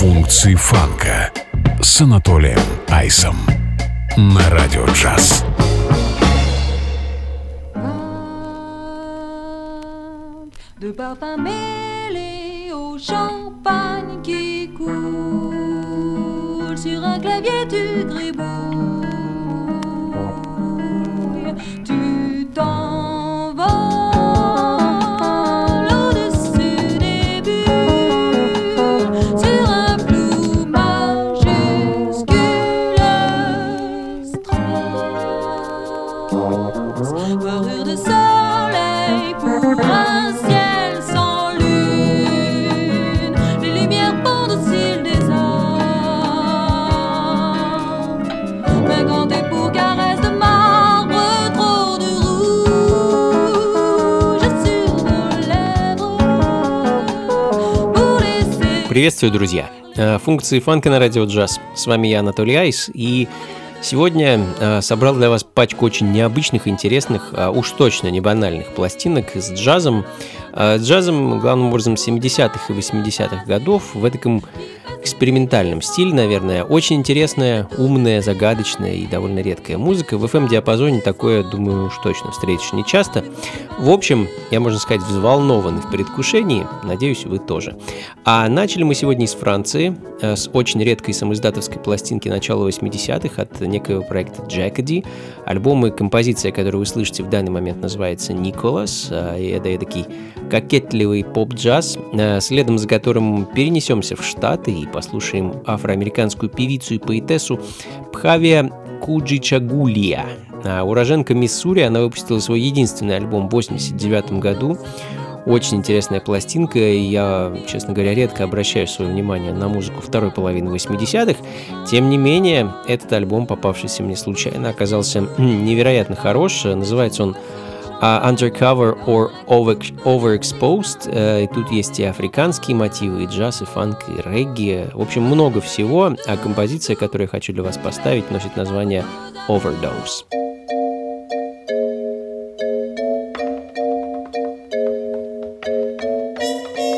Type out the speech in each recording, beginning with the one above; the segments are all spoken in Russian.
Функции фанка с Анатолием Айсом на Радио Джаз. De parfum mêlé au champagne qui coule sur un clavier du gribouille. Приветствую, друзья! Э, Функции фанка на радио джаз. С вами я, Анатолий Айс, и сегодня э, собрал для вас пачку очень необычных, интересных, а уж точно не банальных пластинок с джазом. Э, С джазом, главным образом, 70-х и 80-х годов в таком экспериментальном стиле, наверное. Очень интересная, умная, загадочная и довольно редкая музыка. В FM-диапазоне такое, думаю, уж точно встретишь не часто. В общем, я, можно сказать, взволнован в предвкушении. Надеюсь, вы тоже. А начали мы сегодня из Франции, э, с очень редкой самоиздатовской пластинки начала 80-х от некоего проекта Джекоди. Альбом и композиция, которую вы слышите в данный момент, называется «Николас». э, И это такой кокетливый поп-джаз, э, следом за которым перенесемся в Штаты и послушаем афроамериканскую певицу и поэтессу Пхавия Куджичагулия. А Уроженка Миссури, она выпустила свой единственный альбом в 89 году. Очень интересная пластинка, и я, честно говоря, редко обращаю свое внимание на музыку второй половины 80-х. Тем не менее, этот альбом, попавшийся мне случайно, оказался невероятно хорош. Называется он а, Undercover or over- Overexposed. Э, И тут есть и африканские мотивы, и джаз, и фанк, и регги. В общем, много всего. А композиция, которую я хочу для вас поставить, носит название Overdose.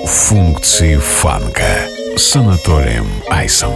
Функции фанка с Анатолием Айсом.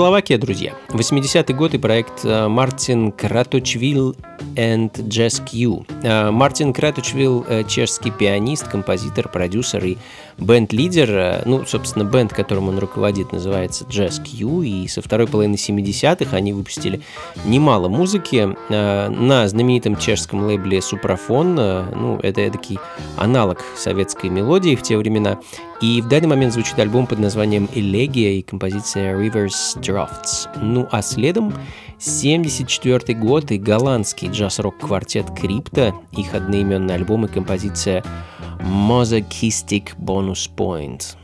Чехословакия, друзья. 80-й год и проект э, Мартин Краточвилл and Jazz Q. Э, Мартин Краточвилл э, – чешский пианист, композитор, продюсер и бенд-лидер. Ну, собственно, бенд, которым он руководит, называется Jazz Q. И со второй половины 70-х они выпустили немало музыки на знаменитом чешском лейбле Супрофон. Ну, это эдакий аналог советской мелодии в те времена. И в данный момент звучит альбом под названием «Элегия» и композиция «Rivers Drafts». Ну а следом 74 год и голландский джаз-рок-квартет Их одноименный альбом и композиция «Masochistic Bonus Point».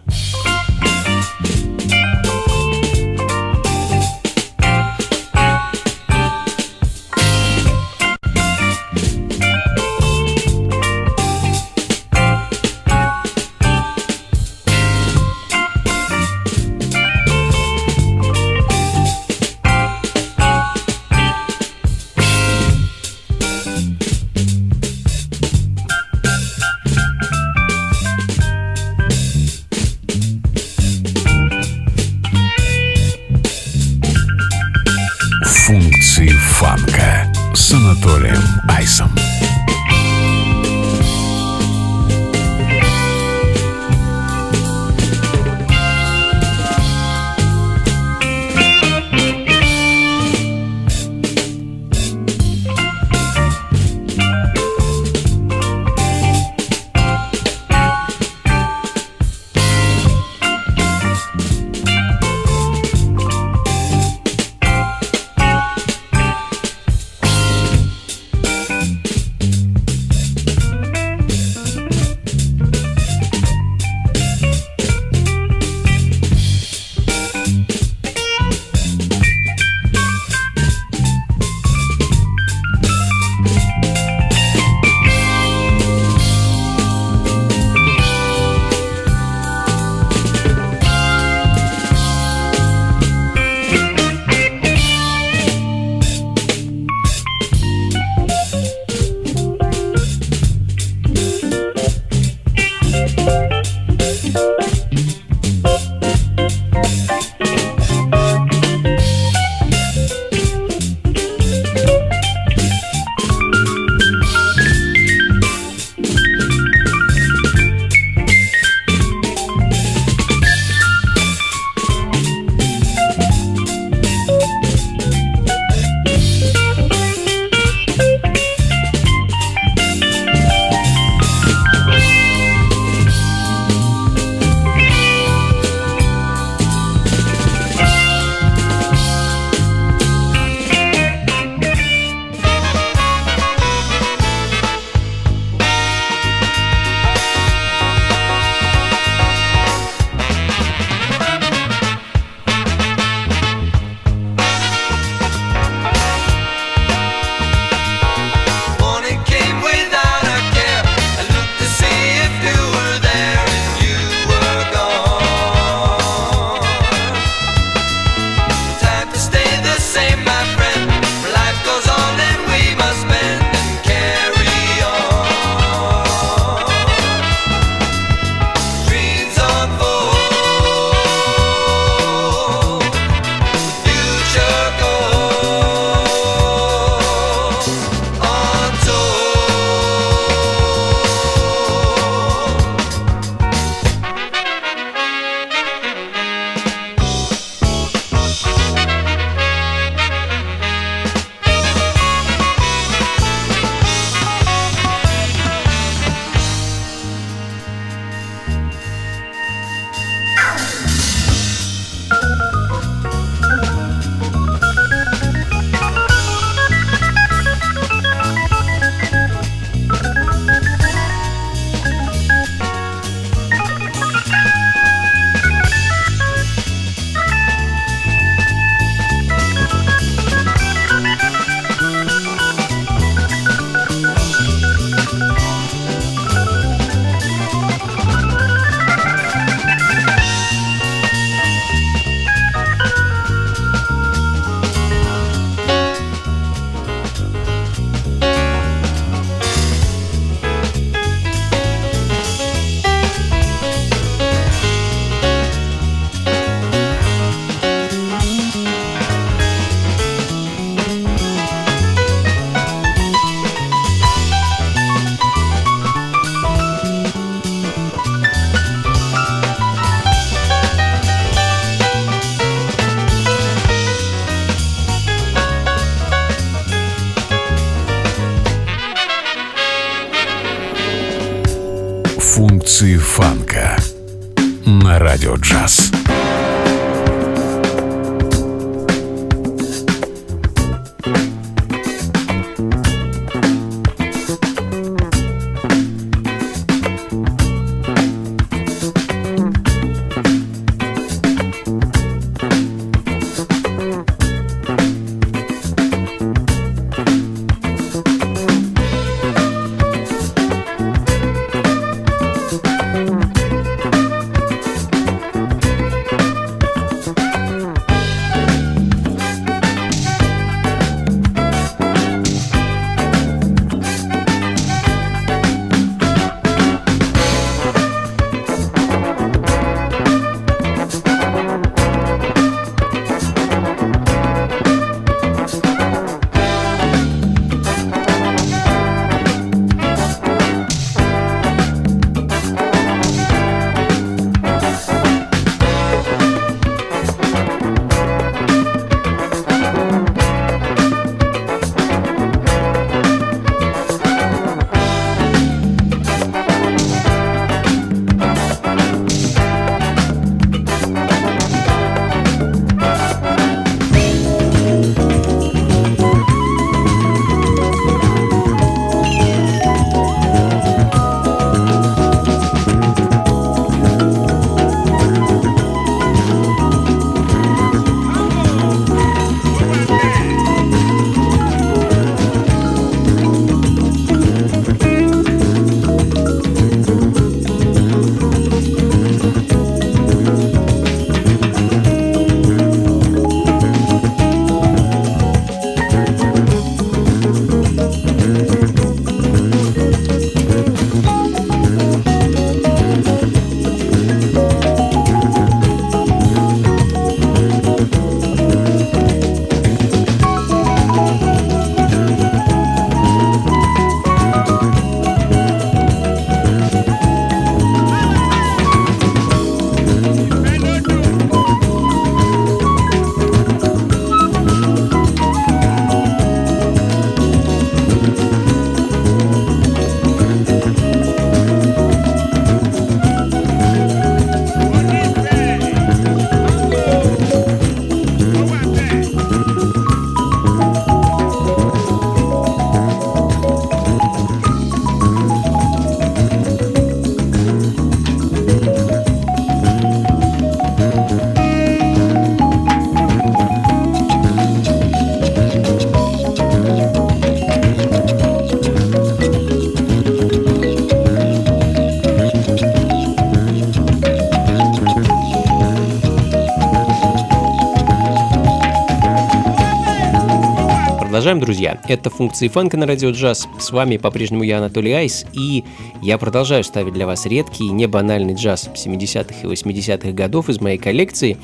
Друзья. Это функции фанка на радио джаз. С вами по-прежнему я, Анатолий Айс, и я продолжаю ставить для вас редкий, не банальный джаз 70-х и 80-х годов из моей коллекции.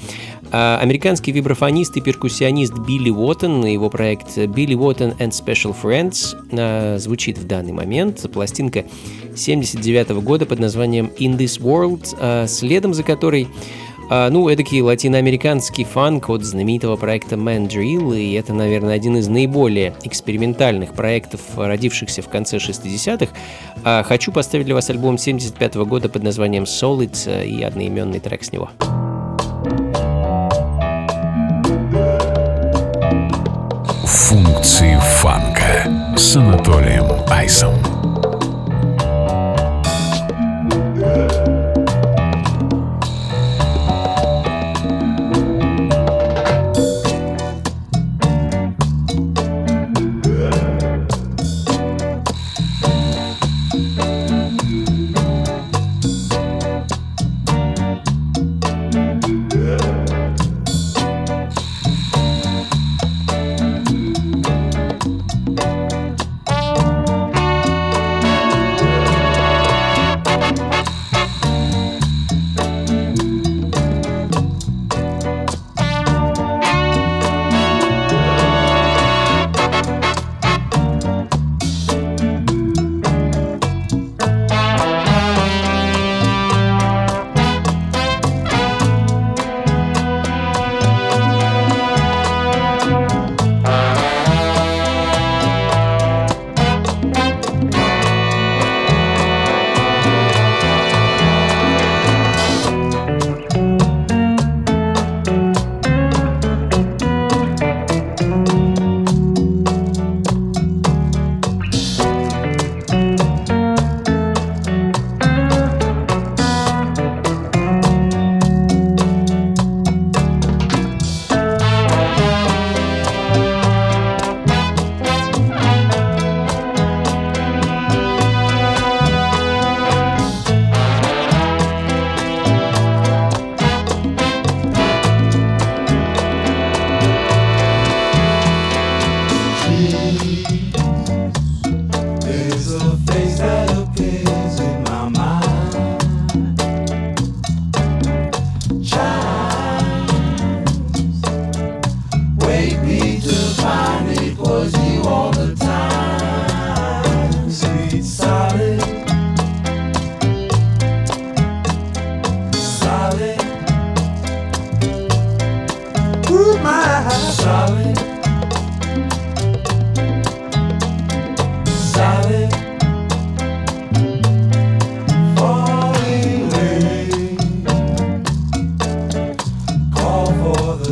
А американский вибрафонист и перкуссионист Билли Уоттон и его проект Billy Уоттон and Special Friends а, звучит в данный момент. Пластинка 79 -го года под названием In This World, а, следом за которой ну, эдакий латиноамериканский фанк от знаменитого проекта Mandrill, и это, наверное, один из наиболее экспериментальных проектов, родившихся в конце 60-х. А, хочу поставить для вас альбом 75 -го года под названием Solid и одноименный трек с него. Функции фанка с Анатолием Айсом.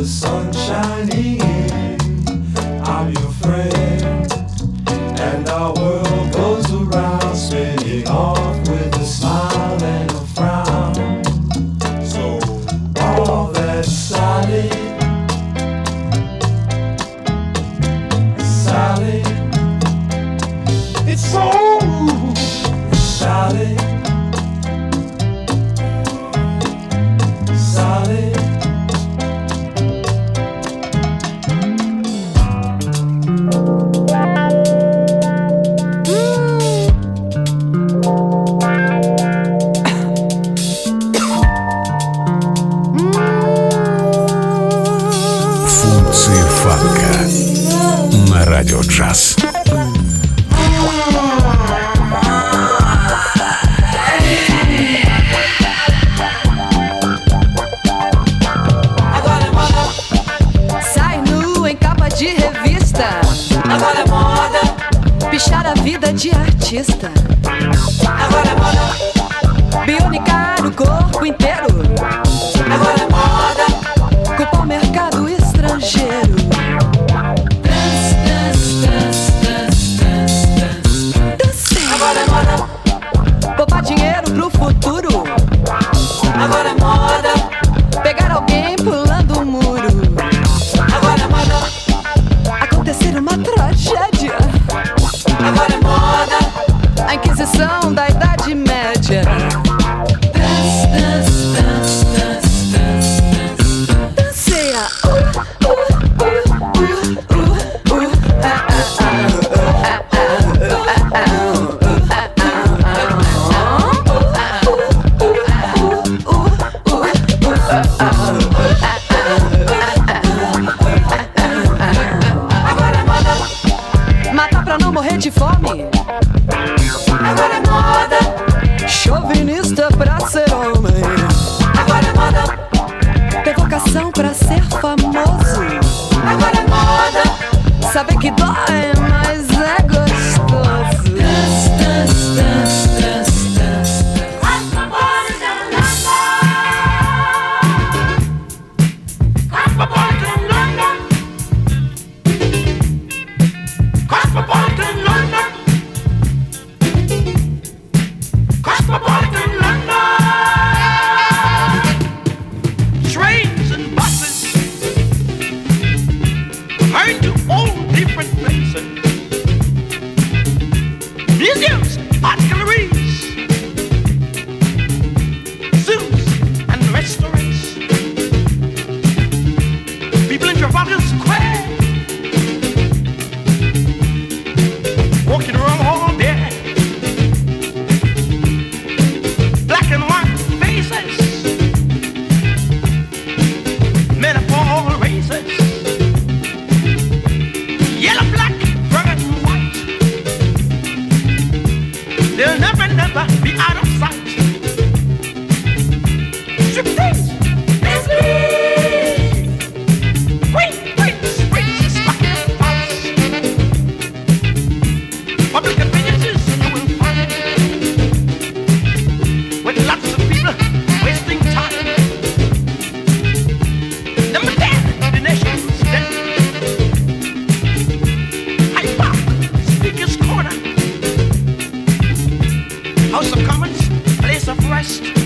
the sunshine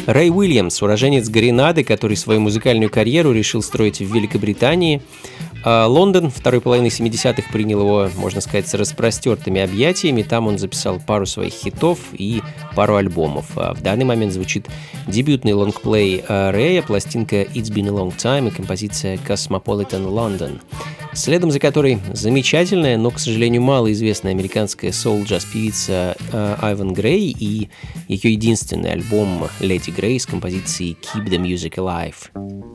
Рэй Уильямс, уроженец Гренады, который свою музыкальную карьеру решил строить в Великобритании – а, Лондон второй половины 70-х принял его, можно сказать, с распростертыми объятиями. Там он записал пару своих хитов и пару альбомов. А в данный момент звучит дебютный лонгплей а, Рэя, пластинка «It's Been a Long Time» и композиция «Cosmopolitan London», следом за которой замечательная, но, к сожалению, малоизвестная американская соул-джаз-певица Айван Грей и ее единственный альбом «Леди Грей» с композицией «Keep the Music Alive».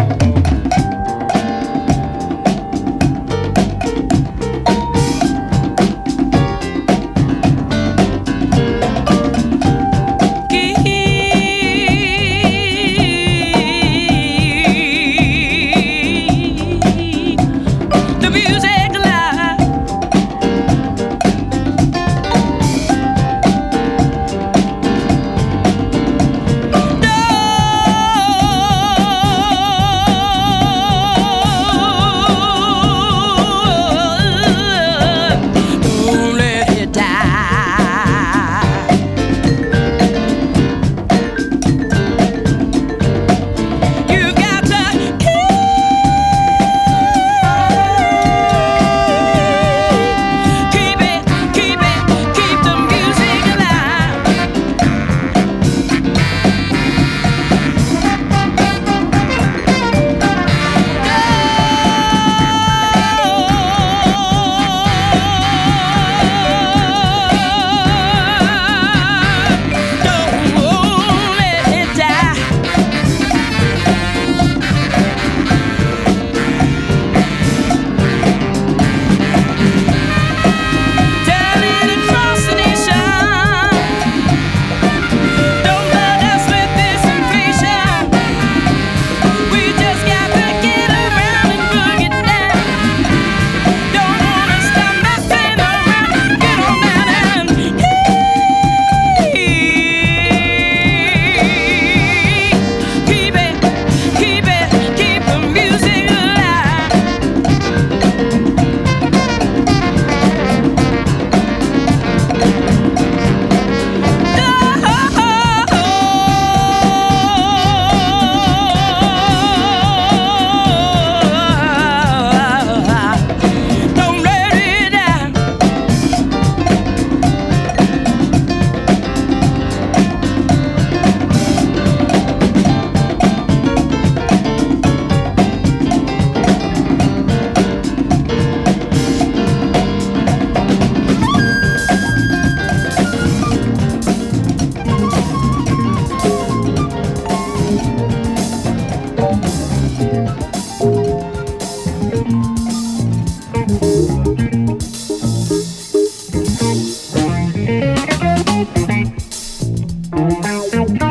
Música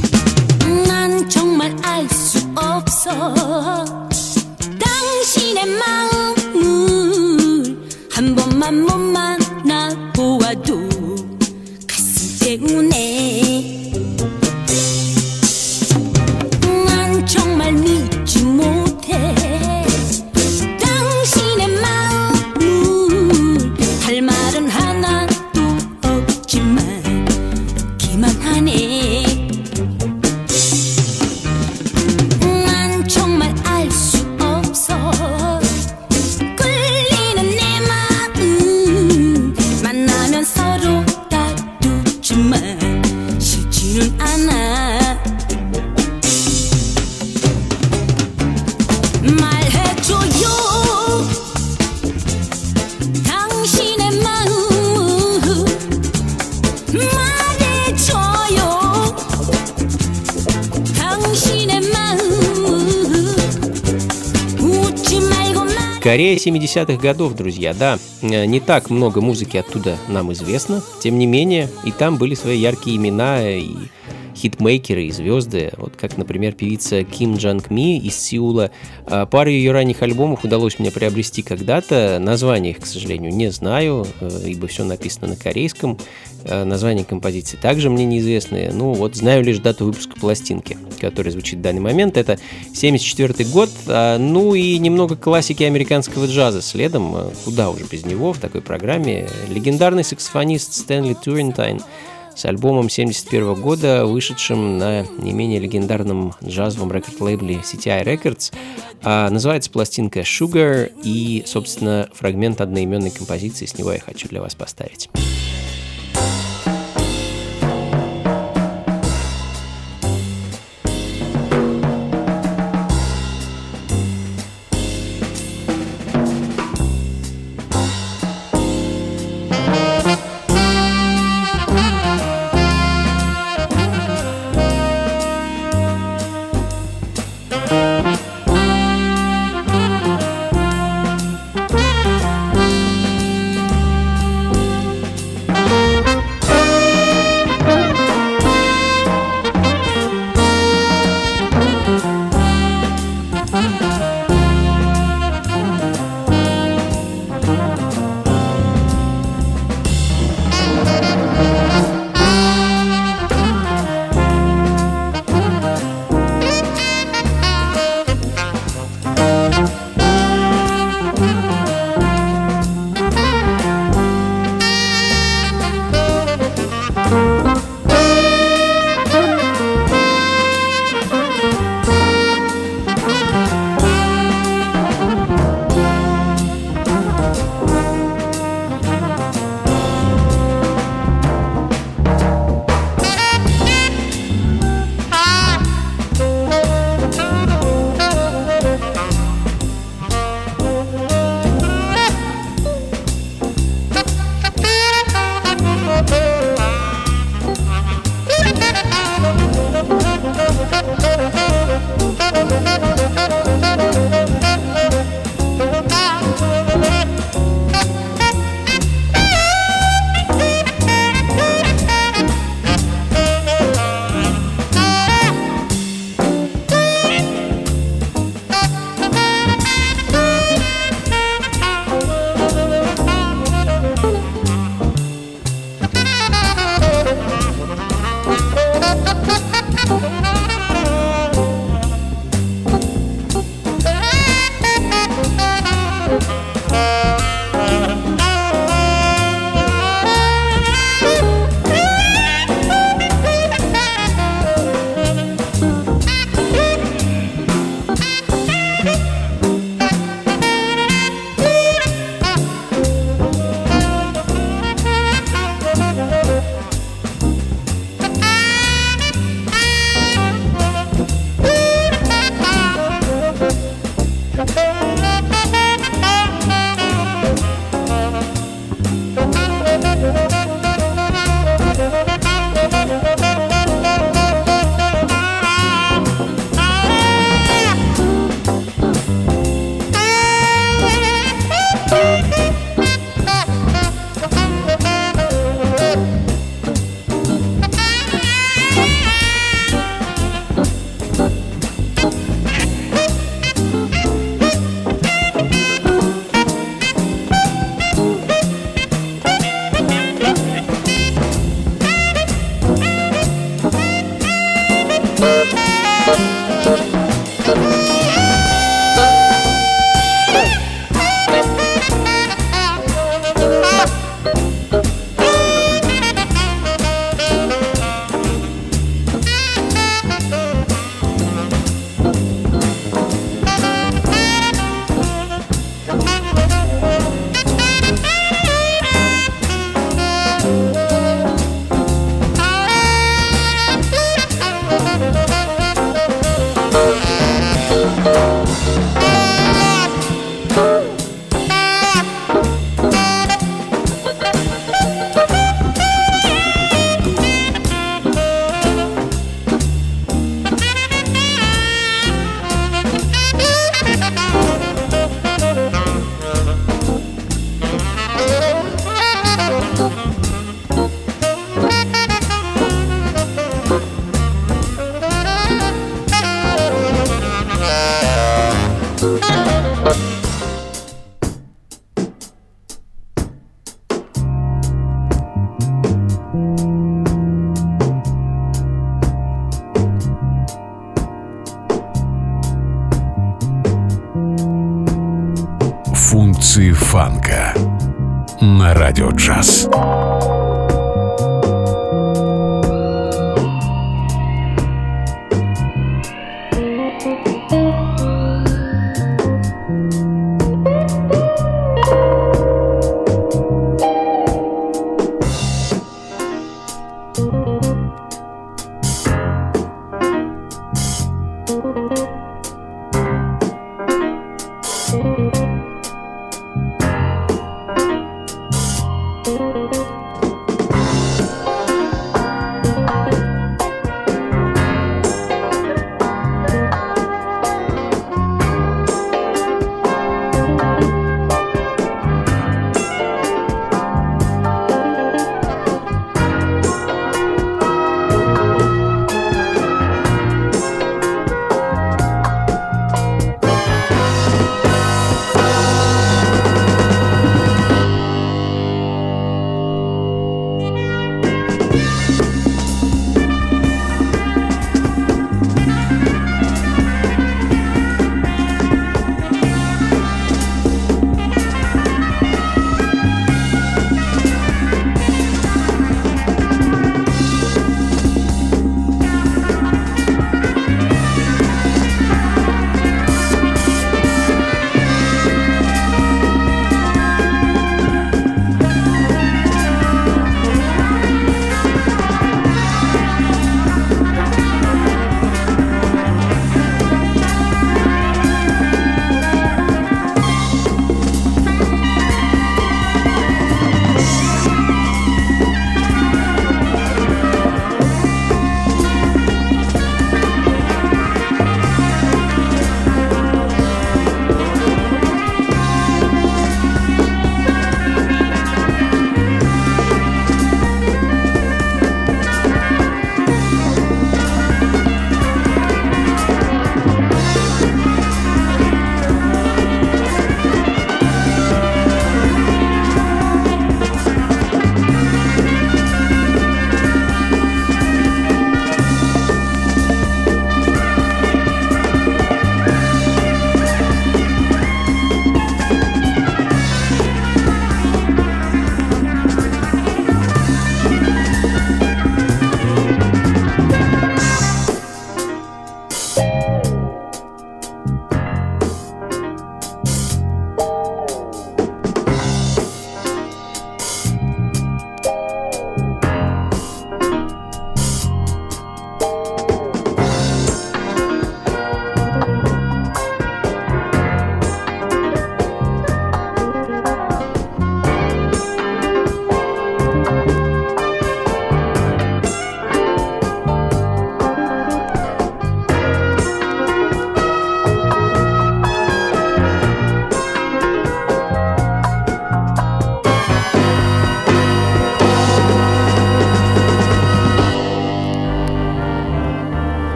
70-х годов, друзья, да. Э, Не так много музыки оттуда нам известно. Тем не менее, и там были свои яркие имена и хитмейкеры и звезды, вот как, например, певица Ким Джанг Ми из Сеула. А Пару ее ранних альбомов удалось мне приобрести когда-то. Название их, к сожалению, не знаю, э, ибо все написано на корейском. Э, Название композиции также мне неизвестны. Ну, вот знаю лишь дату выпуска пластинки, которая звучит в данный момент. Это 74 год. А, Ну и немного классики американского джаза следом. Э, Куда уже без него в такой программе. Легендарный саксофонист Стэнли Турентайн с альбомом 71 года, вышедшим на не менее легендарном джазовом рекорд-лейбле CTI Records. А, называется пластинка Sugar, и, собственно, фрагмент одноименной композиции с него я хочу для вас поставить.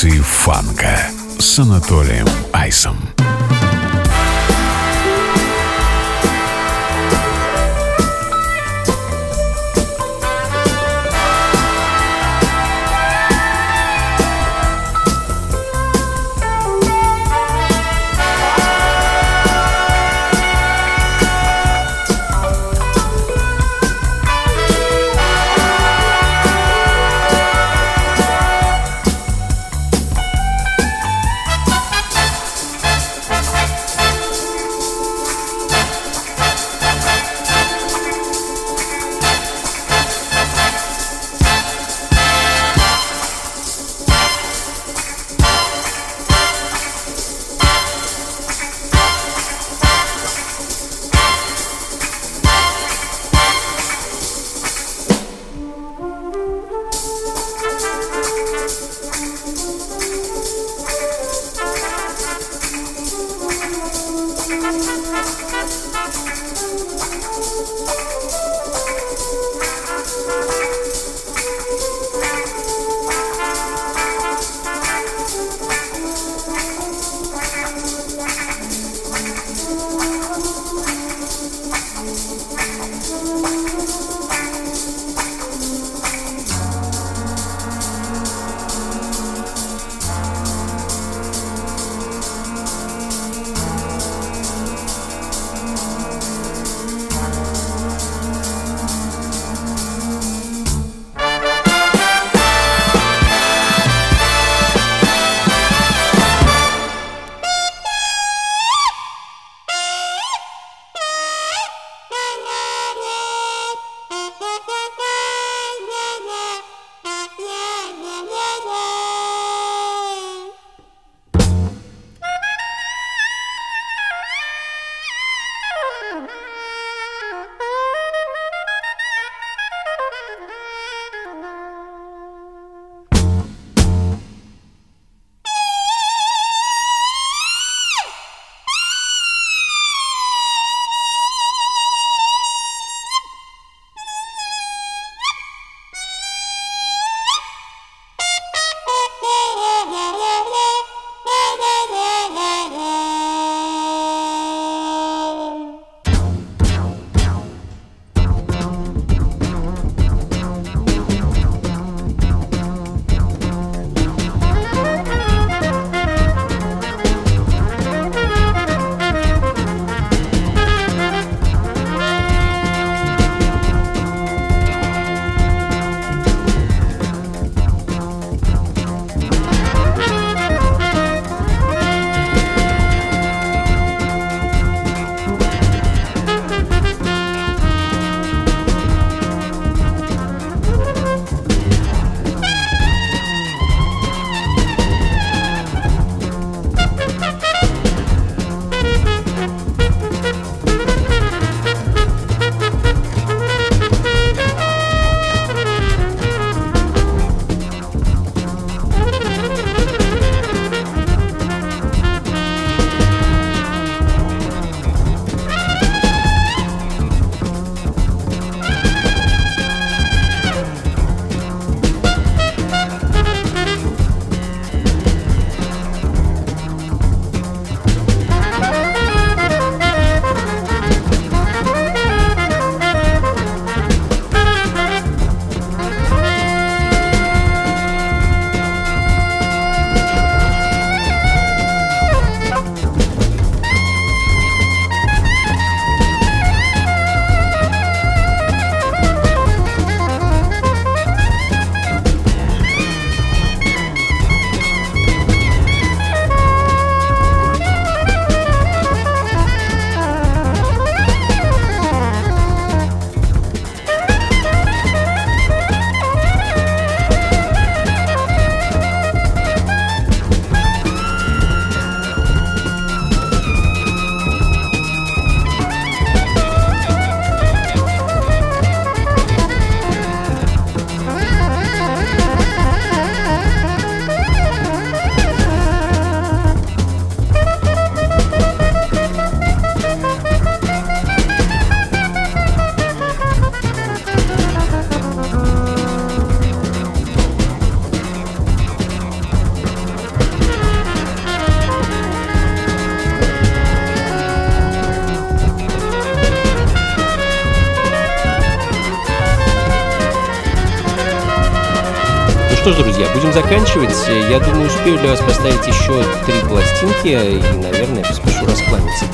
Функции фанка с Анатолием Айсом. Друзья, будем заканчивать. Я думаю, успею для вас поставить еще три пластинки и, наверное, поспешу раскланяться.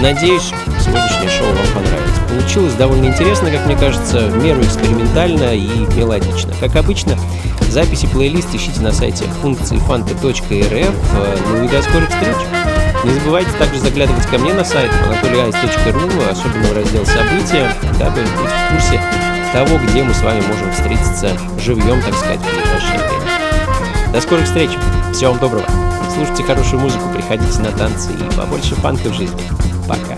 Надеюсь, сегодняшнее шоу вам понравится. Получилось довольно интересно, как мне кажется, в меру экспериментально и мелодично. Как обычно, записи плейлист ищите на сайте функции фанка.рф. Ну и до скорых встреч! Не забывайте также заглядывать ко мне на сайт anatolyice.ru, особенно в раздел «События», дабы быть в курсе того, где мы с вами можем встретиться живьем, так сказать, в ближайшее время. До скорых встреч! Всего вам доброго! Слушайте хорошую музыку, приходите на танцы и побольше фанка в жизни. Пока!